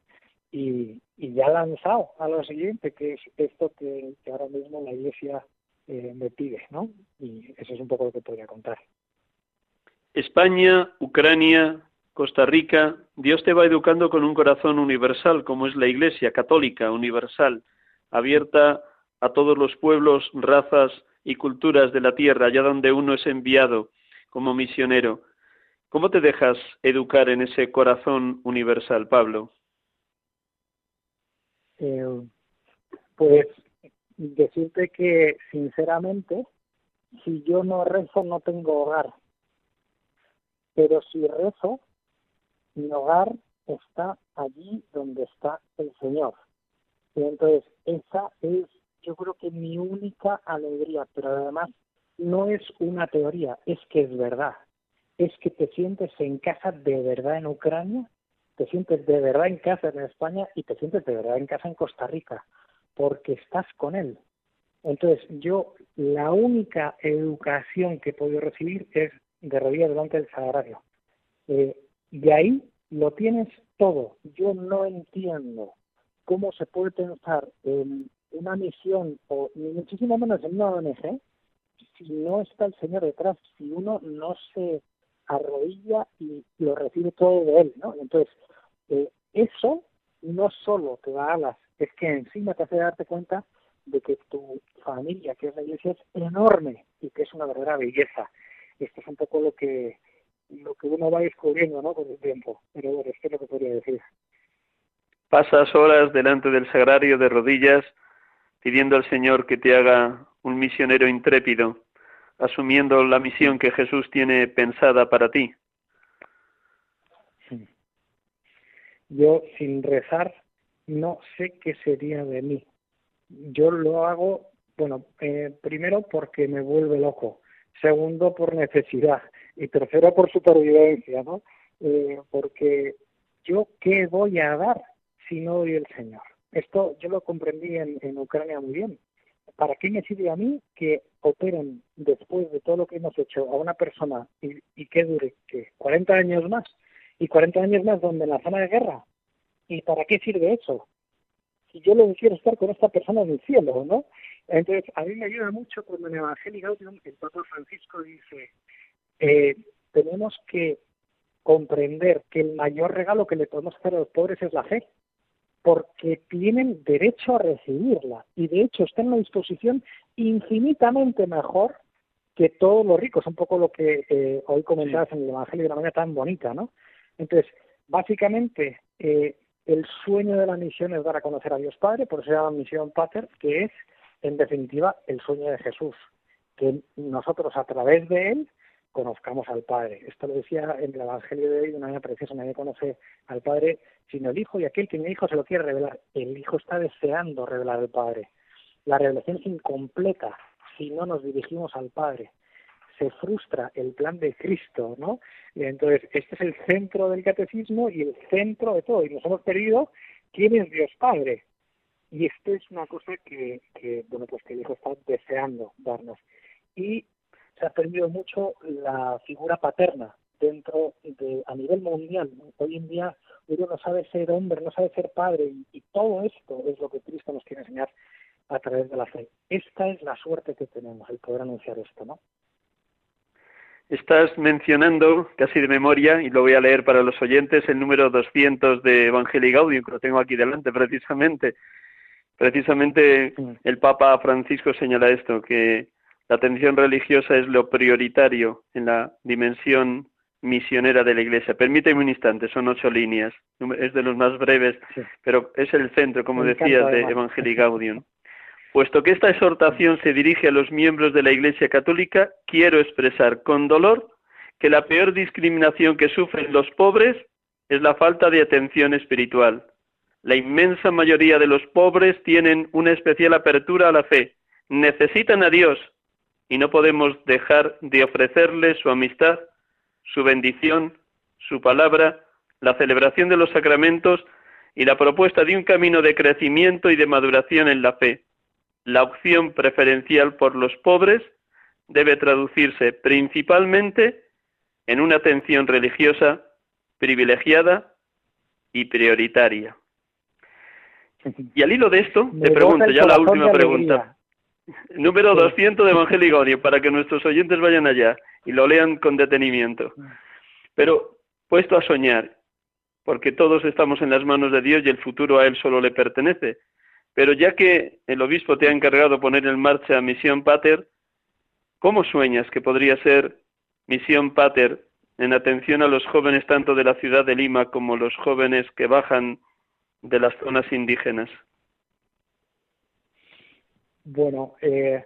y, ya lanzado a lo siguiente, que es esto que, ahora mismo la Iglesia eh, me pide, ¿no? Y eso es un poco lo que podría contar. España, Ucrania, Costa Rica, Dios te va educando con un corazón universal, como es la Iglesia católica universal, abierta a todos los pueblos, razas y culturas de la tierra, allá donde uno es enviado como misionero. ¿Cómo te dejas educar en ese corazón universal, Pablo? Eh, pues decirte que, sinceramente, si yo no rezo, no tengo hogar. Pero si rezo, mi hogar está allí donde está el Señor. Y entonces, esa es, yo creo que mi única alegría, pero además no es una teoría, es que es verdad. Es que te sientes en casa de verdad en Ucrania, te sientes de verdad en casa en España y te sientes de verdad en casa en Costa Rica, porque estás con Él. Entonces, yo la única educación que he podido recibir es de rodillas delante del sagrario. Eh, de ahí lo tienes todo. Yo no entiendo cómo se puede pensar en una misión o ni muchísimo menos en una ONG si no está el Señor detrás, si uno no se arrodilla y lo recibe todo de Él, ¿no? Entonces, eh, eso no solo te da alas, es que encima te hace darte cuenta de que tu familia, que es la iglesia, es enorme y que es una verdadera belleza. Esto es un poco lo que lo que uno va descubriendo ¿no? con el tiempo. Pero bueno, esto es lo que podría decir. Pasas horas delante del sagrario de rodillas pidiendo al Señor que te haga un misionero intrépido, asumiendo la misión que Jesús tiene pensada para ti. Yo sin rezar no sé qué sería de mí. Yo lo hago, bueno, eh, primero porque me vuelve loco, segundo por necesidad y tercero por supervivencia, ¿no? Eh, porque yo qué voy a dar si no doy el Señor. Esto yo lo comprendí en, Ucrania muy bien. ¿Para qué me sirve a mí que operen después de todo lo que hemos hecho a una persona y, que dure que 40 años más y 40 años más donde en la zona de guerra? ¿Y para qué sirve eso? Si yo lo quiero estar con esta persona en el cielo, ¿no? Entonces, a mí me ayuda mucho cuando en Evangelio Gaudium el Papa Francisco dice, eh, tenemos que comprender que el mayor regalo que le podemos hacer a los pobres es la fe, porque tienen derecho a recibirla. Y de hecho está en una disposición infinitamente mejor que todos los ricos, un poco lo que eh, hoy comentabas en el Evangelio de una manera tan bonita, ¿no? Entonces, básicamente, eh, el sueño de la misión es dar a conocer a Dios Padre, por eso se llama Misión Pater, que es, en definitiva, el sueño de Jesús, que nosotros a través de él conozcamos al Padre. Esto lo decía en el Evangelio de hoy de una manera preciosa, nadie conoce al Padre sino el Hijo y aquel que el Hijo se lo quiere revelar. El Hijo está deseando revelar al Padre. La revelación es incompleta si no nos dirigimos al Padre. Se frustra el plan de Cristo, ¿no? Entonces, este es el centro del catecismo y el centro de todo. Y nos hemos perdido quién es Dios Padre. Y esto es una cosa que, que bueno, pues que el Hijo está deseando darnos. Y se ha perdido mucho la figura paterna dentro de a nivel mundial. Hoy en día uno no sabe ser hombre, no sabe ser padre y, todo esto es lo que Cristo nos quiere enseñar a través de la fe. Esta es la suerte que tenemos, el poder anunciar esto, ¿no? Estás mencionando, casi de memoria, y lo voy a leer para los oyentes, el número 200 de Evangelii Gaudium, que lo tengo aquí delante precisamente. Precisamente el Papa Francisco señala esto, que la atención religiosa es lo prioritario en la dimensión misionera de la Iglesia. Permíteme un instante, son ocho líneas, es de los más breves, pero es el centro, como decías, de Evangelii Gaudium. Puesto que esta exhortación se dirige a los miembros de la Iglesia Católica, quiero expresar con dolor que la peor discriminación que sufren los pobres es la falta de atención espiritual. La inmensa mayoría de los pobres tienen una especial apertura a la fe, necesitan a Dios, y no podemos dejar de ofrecerle su amistad, su bendición, su palabra, la celebración de los sacramentos y la propuesta de un camino de crecimiento y de maduración en la fe. La opción preferencial por los pobres debe traducirse principalmente en una atención religiosa privilegiada y prioritaria. Y al hilo de esto, te pregunto ya la última pregunta. <laughs> Número 200 de Evangelio para que nuestros oyentes vayan allá y lo lean con detenimiento. Pero puesto a soñar, porque todos estamos en las manos de Dios y el futuro a Él solo le pertenece. Pero ya que el obispo te ha encargado poner en marcha Misión Pater, ¿cómo sueñas que podría ser Misión Pater en atención a los jóvenes tanto de la ciudad de Lima como los jóvenes que bajan de las zonas indígenas? Bueno, eh,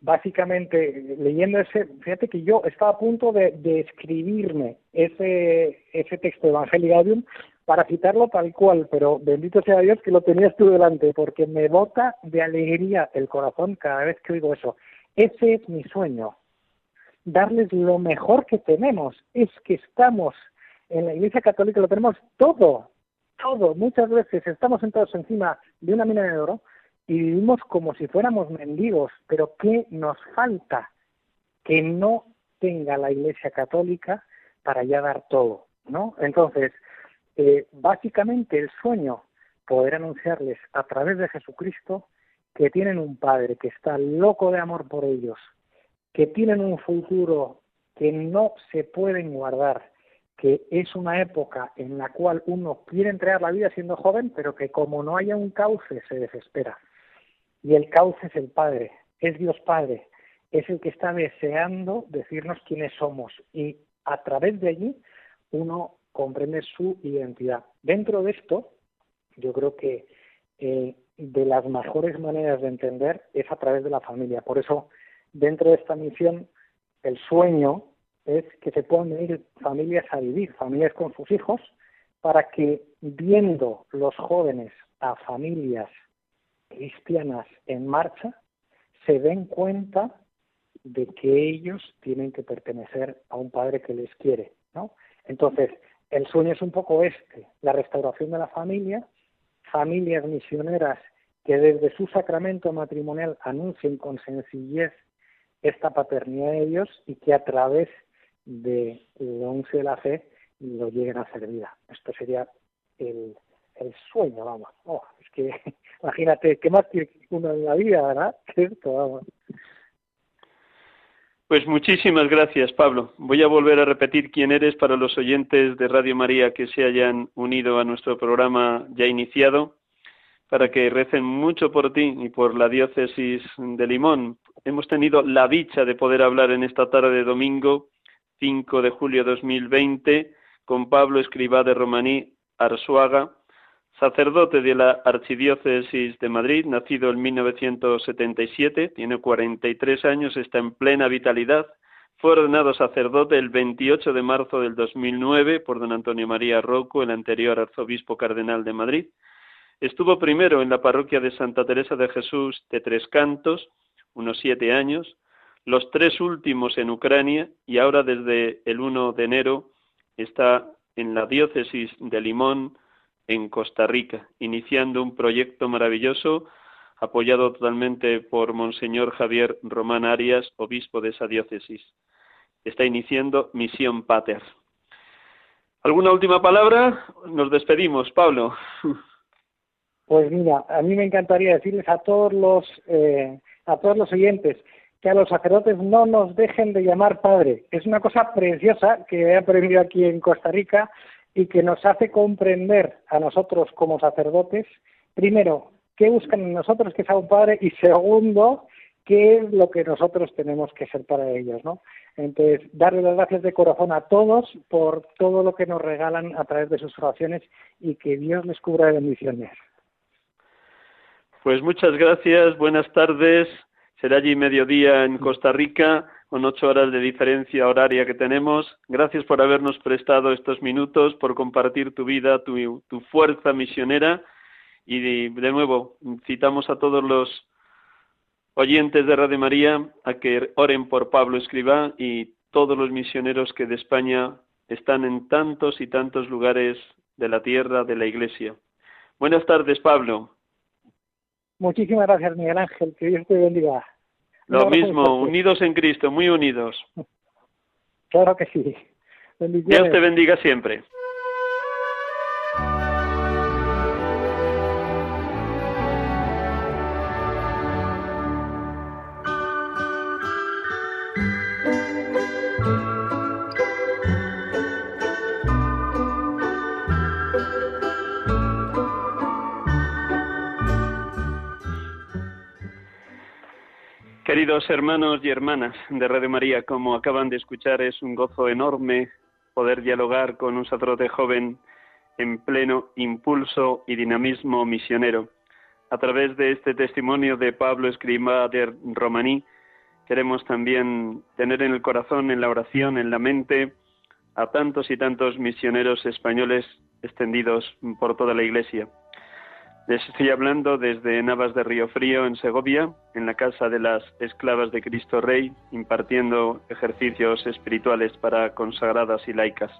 básicamente leyendo ese, fíjate que yo estaba a punto de, escribirme ese, ese texto de Evangelii para citarlo tal cual, pero bendito sea Dios que lo tenías tú delante, porque me bota de alegría el corazón cada vez que oigo eso. Ese es mi sueño, darles lo mejor que tenemos. Es que estamos en la Iglesia Católica, lo tenemos todo, todo. Muchas veces estamos sentados encima de una mina de oro, y vivimos como si fuéramos mendigos, pero ¿qué nos falta? Que no tenga la Iglesia Católica para ya dar todo, ¿no? Entonces, eh, básicamente el sueño, poder anunciarles a través de Jesucristo que tienen un Padre que está loco de amor por ellos, que tienen un futuro que no se pueden guardar, que es una época en la cual uno quiere entregar la vida siendo joven, pero que como no haya un cauce se desespera y el cauce es el Padre, es Dios Padre, es el que está deseando decirnos quiénes somos y a través de allí uno comprende su identidad. Dentro de esto, yo creo que eh, de las mejores maneras de entender es a través de la familia. Por eso, dentro de esta misión, el sueño es que se puedan venir familias a vivir, familias con sus hijos, para que viendo los jóvenes a familias cristianas en marcha se den cuenta de que ellos tienen que pertenecer a un padre que les quiere, ¿no? Entonces, el sueño es un poco este, la restauración de la familia, familias misioneras que desde su sacramento matrimonial anuncien con sencillez esta paternidad de Dios y que a través del anuncio de la fe lo lleguen a hacer vida. Esto sería el, el sueño, vamos. Oh, es que imagínate, ¿qué más tiene uno en la vida, verdad? <laughs> Esto, vamos. Pues muchísimas gracias, Pablo. Voy a volver a repetir quién eres para los oyentes de Radio María que se hayan unido a nuestro programa ya iniciado, para que recen mucho por ti y por la diócesis de Limón. Hemos tenido la dicha de poder hablar en esta tarde de domingo, 5 de julio de 2020, con Pablo Escribá de Romaní Arzuaga, sacerdote de la Archidiócesis de Madrid, nacido en 1977, tiene 43 años, está en plena vitalidad, Fue ordenado sacerdote el 28 de marzo del 2009 por don Antonio María Rocco, el anterior arzobispo cardenal de Madrid. Estuvo primero en la parroquia de Santa Teresa de Jesús de Tres Cantos, unos siete años, los tres últimos en Ucrania y ahora desde el 1 de enero está en la diócesis de Limón, en Costa Rica, iniciando un proyecto maravilloso apoyado totalmente por Monseñor Javier Román Arias, obispo de esa diócesis. Está iniciando Misión Pater. ¿Alguna última palabra? Nos despedimos, Pablo. Pues mira, a mí me encantaría decirles a todos los eh, a todos los oyentes que a los sacerdotes no nos dejen de llamar padre. Es una cosa preciosa que he aprendido aquí en Costa Rica y que nos hace comprender a nosotros como sacerdotes, primero, qué buscan en nosotros que sea un padre y segundo, qué es lo que nosotros tenemos que ser para ellos, ¿no? Entonces, darle las gracias de corazón a todos por todo lo que nos regalan a través de sus oraciones y que Dios les cubra de bendiciones. Pues muchas gracias, buenas tardes. Será allí mediodía en Costa Rica, con ocho horas de diferencia horaria que tenemos. Gracias por habernos prestado estos minutos, por compartir tu vida, tu, tu fuerza misionera y de, nuevo, citamos a todos los oyentes de Radio María a que oren por Pablo Escribá y todos los misioneros que de España están en tantos y tantos lugares de la tierra, de la iglesia. Buenas tardes, Pablo. Muchísimas gracias, Miguel Ángel. Que Dios te bendiga. Lo mismo, unidos en Cristo, muy unidos. Claro que sí. Dios te bendiga siempre. Hermanos y hermanas de Radio María, como acaban de escuchar, es un gozo enorme poder dialogar con un sacerdote joven en pleno impulso y dinamismo misionero. A través de este testimonio de Pablo Escriba de Romaní, queremos también tener en el corazón, en la oración, en la mente, a tantos y tantos misioneros españoles extendidos por toda la Iglesia. Les estoy hablando desde Navas de Río Frío, en Segovia, en la casa de las esclavas de Cristo Rey, impartiendo ejercicios espirituales para consagradas y laicas.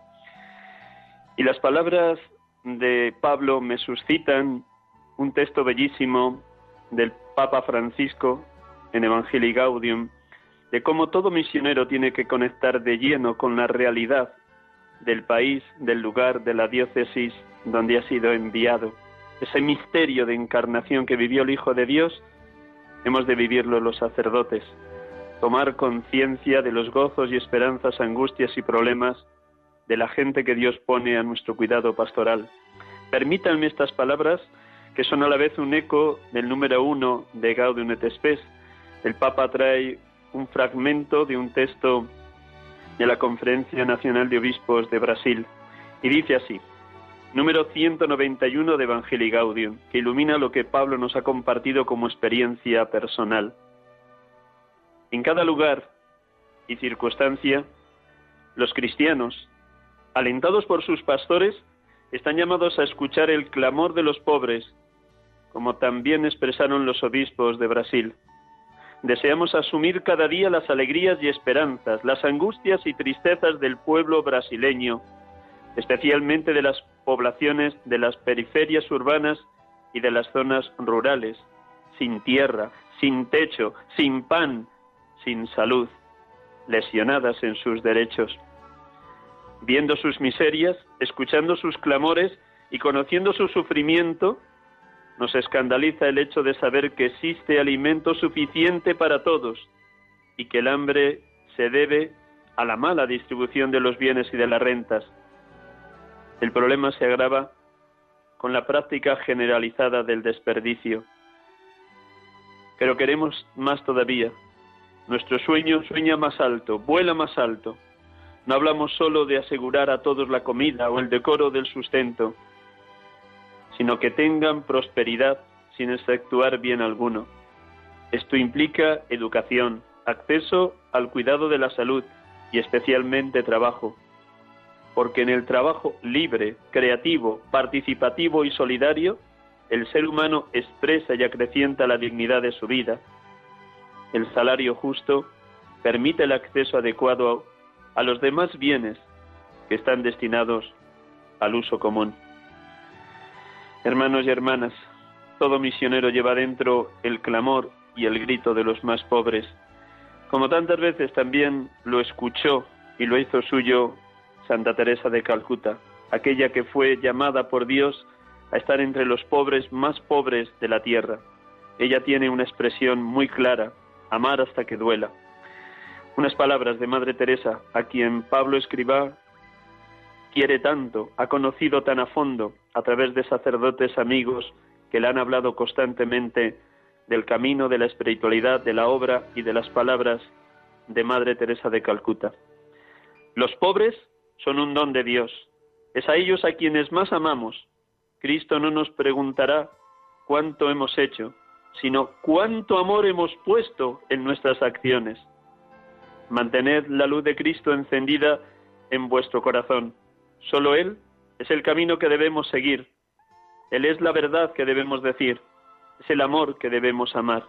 Y las palabras de Pablo me suscitan un texto bellísimo del Papa Francisco en Evangelii Gaudium, de cómo todo misionero tiene que conectar de lleno con la realidad del país, del lugar, de la diócesis donde ha sido enviado ese misterio de encarnación que vivió el Hijo de Dios, hemos de vivirlo los sacerdotes, tomar conciencia de los gozos y esperanzas, angustias y problemas de la gente que Dios pone a nuestro cuidado pastoral. Permítanme estas palabras que son a la vez un eco del número uno de Gaudium et Spes. El Papa trae un fragmento de un texto de la Conferencia Nacional de Obispos de Brasil y dice así: número 191 de Evangelii Gaudium, que ilumina lo que Pablo nos ha compartido como experiencia personal. En cada lugar y circunstancia, los cristianos, alentados por sus pastores, están llamados a escuchar el clamor de los pobres, como también expresaron los obispos de Brasil. Deseamos asumir cada día las alegrías y esperanzas, las angustias y tristezas del pueblo brasileño, especialmente de las poblaciones de las periferias urbanas y de las zonas rurales, sin tierra, sin techo, sin pan, sin salud, lesionadas en sus derechos. Viendo sus miserias, escuchando sus clamores y conociendo su sufrimiento, nos escandaliza el hecho de saber que existe alimento suficiente para todos y que el hambre se debe a la mala distribución de los bienes y de las rentas el problema se agrava con la práctica generalizada del desperdicio. Pero queremos más todavía. Nuestro sueño sueña más alto, vuela más alto. No hablamos solo de asegurar a todos la comida o el decoro del sustento, sino que tengan prosperidad sin efectuar bien alguno. Esto implica educación, acceso al cuidado de la salud, y especialmente trabajo, porque en el trabajo libre, creativo, participativo y solidario, el ser humano expresa y acrecienta la dignidad de su vida. El salario justo permite el acceso adecuado a los demás bienes que están destinados al uso común. Hermanos y hermanas, todo misionero lleva dentro el clamor y el grito de los más pobres, como tantas veces también lo escuchó y lo hizo suyo Santa Teresa de Calcuta, aquella que fue llamada por Dios a estar entre los pobres más pobres de la tierra. Ella tiene una expresión muy clara, amar hasta que duela. Unas palabras de Madre Teresa, a quien Pablo Escribá quiere tanto, ha conocido tan a fondo a través de sacerdotes amigos que le han hablado constantemente del camino de la espiritualidad, de la obra y de las palabras de Madre Teresa de Calcuta. Los pobres son un don de Dios. Es a ellos a quienes más amamos. Cristo no nos preguntará cuánto hemos hecho, sino cuánto amor hemos puesto en nuestras acciones. Mantened la luz de Cristo encendida en vuestro corazón. Solo Él es el camino que debemos seguir. Él es la verdad que debemos decir es el amor que debemos amar.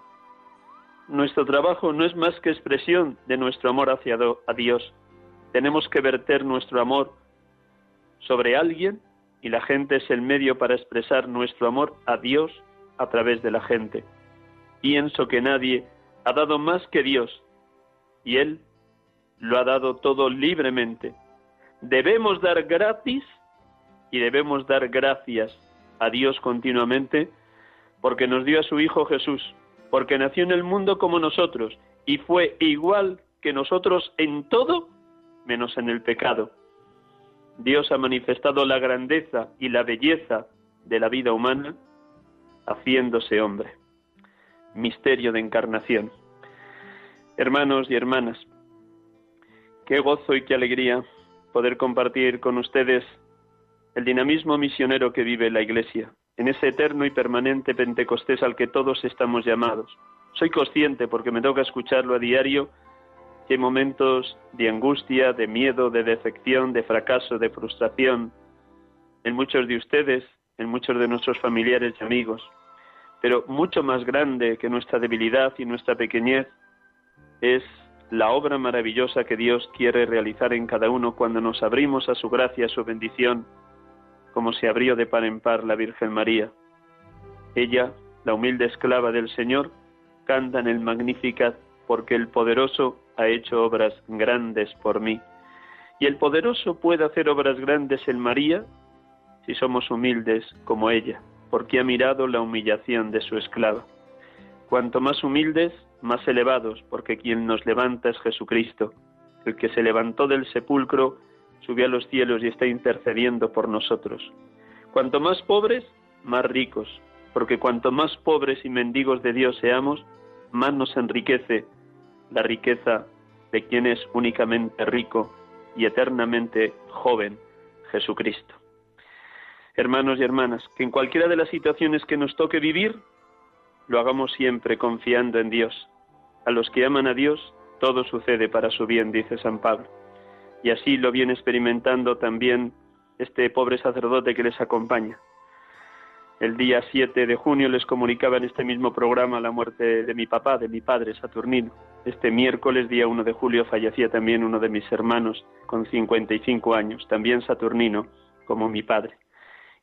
Nuestro trabajo no es más que expresión de nuestro amor hacia Dios. Tenemos que verter nuestro amor sobre alguien y la gente es el medio para expresar nuestro amor a Dios a través de la gente. Pienso que nadie ha dado más que Dios y Él lo ha dado todo libremente. Debemos dar gratis y debemos dar gracias a Dios continuamente porque nos dio a su Hijo Jesús, porque nació en el mundo como nosotros y fue igual que nosotros en todo menos en el pecado. Dios ha manifestado la grandeza y la belleza de la vida humana haciéndose hombre. Misterio de encarnación. Hermanos y hermanas, qué gozo y qué alegría poder compartir con ustedes el dinamismo misionero que vive la Iglesia, en ese eterno y permanente Pentecostés al que todos estamos llamados. Soy consciente, porque me toca escucharlo a diario, que momentos de angustia, de miedo, de defección, de fracaso, de frustración, en muchos de ustedes, en muchos de nuestros familiares y amigos. Pero mucho más grande que nuestra debilidad y nuestra pequeñez es la obra maravillosa que Dios quiere realizar en cada uno cuando nos abrimos a su gracia, a su bendición, como se abrió de par en par la Virgen María. Ella, la humilde esclava del Señor, canta en el Magnificat porque el poderoso ha hecho obras grandes por mí. Y el poderoso puede hacer obras grandes en María si somos humildes como ella, porque ha mirado la humillación de su esclava. Cuanto más humildes, más elevados, porque quien nos levanta es Jesucristo, el que se levantó del sepulcro subió a los cielos y está intercediendo por nosotros. Cuanto más pobres, más ricos, porque cuanto más pobres y mendigos de Dios seamos, más nos enriquece la riqueza de quien es únicamente rico y eternamente joven, Jesucristo. Hermanos y hermanas, que en cualquiera de las situaciones que nos toque vivir, lo hagamos siempre confiando en Dios. A los que aman a Dios, todo sucede para su bien, dice San Pablo y así lo viene experimentando también este pobre sacerdote que les acompaña. El día 7 de junio les comunicaba en este mismo programa la muerte de mi papá, de mi padre, Saturnino. Este miércoles, día 1 de julio, fallecía también uno de mis hermanos con 55 años, también Saturnino, como mi padre.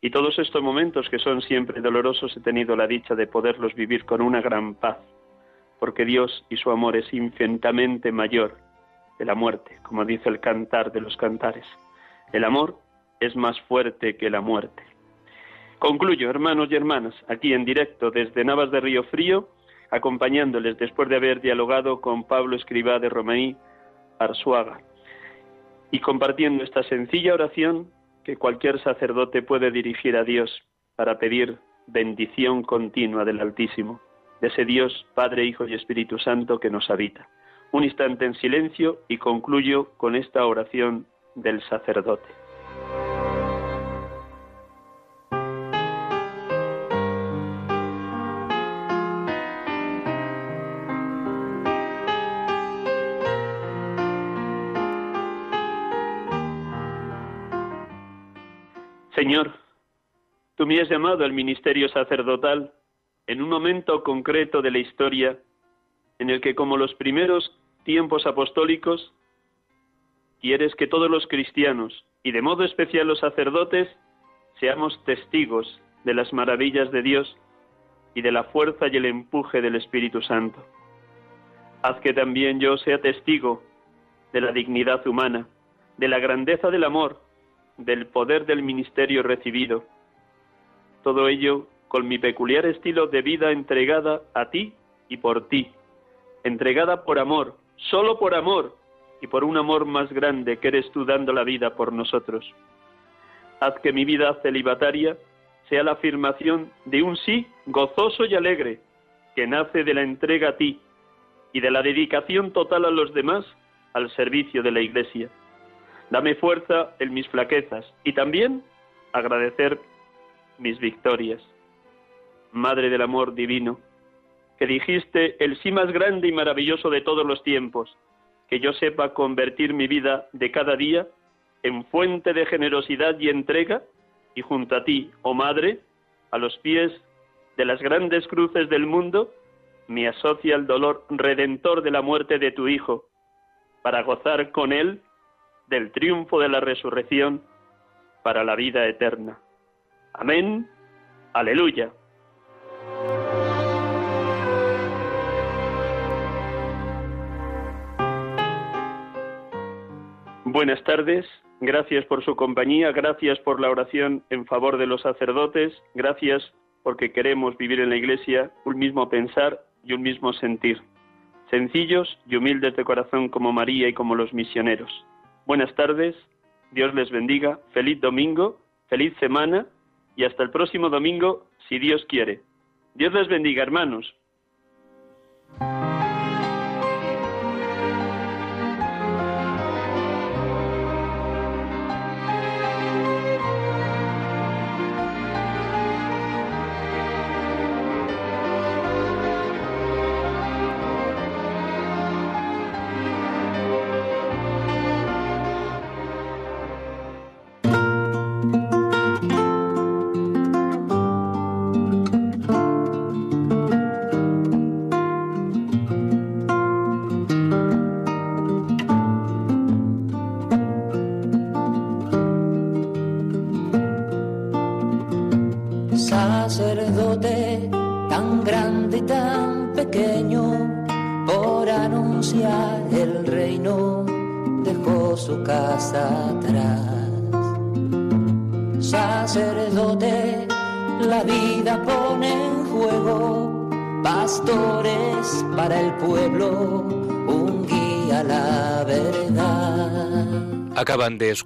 Y todos estos momentos que son siempre dolorosos he tenido la dicha de poderlos vivir con una gran paz, porque Dios y su amor es infinitamente mayor de la muerte, como dice el cantar de los cantares. El amor es más fuerte que la muerte. Concluyo, hermanos y hermanas, aquí en directo desde Navas de Río Frío, acompañándoles después de haber dialogado con Pablo Escribá de Romaí Arsuaga y compartiendo esta sencilla oración que cualquier sacerdote puede dirigir a Dios para pedir bendición continua del Altísimo, de ese Dios, Padre, Hijo y Espíritu Santo que nos habita un instante en silencio y concluyo con esta oración del sacerdote. Señor, tú me has llamado al ministerio sacerdotal en un momento concreto de la historia en el que, como los primeros tiempos apostólicos, quieres que todos los cristianos, y de modo especial los sacerdotes, seamos testigos de las maravillas de Dios y de la fuerza y el empuje del Espíritu Santo. Haz que también yo sea testigo de la dignidad humana, de la grandeza del amor, del poder del ministerio recibido. Todo ello con mi peculiar estilo de vida entregada a ti y por ti, entregada por amor, solo por amor y por un amor más grande que eres tú dando la vida por nosotros. Haz que mi vida celibataria sea la afirmación de un sí gozoso y alegre que nace de la entrega a ti y de la dedicación total a los demás al servicio de la Iglesia. Dame fuerza en mis flaquezas y también agradecer mis victorias. Madre del amor divino, que dijiste el sí más grande y maravilloso de todos los tiempos, que yo sepa convertir mi vida de cada día en fuente de generosidad y entrega, y junto a ti, oh Madre, a los pies de las grandes cruces del mundo, me asocia el dolor redentor de la muerte de tu Hijo, para gozar con Él del triunfo de la resurrección para la vida eterna. Amén. Aleluya. Buenas tardes, gracias por su compañía, gracias por la oración en favor de los sacerdotes, gracias porque queremos vivir en la Iglesia un mismo pensar y un mismo sentir, sencillos y humildes de corazón como María y como los misioneros. Buenas tardes, Dios les bendiga, feliz domingo, feliz semana y hasta el próximo domingo, si Dios quiere. Dios les bendiga, hermanos.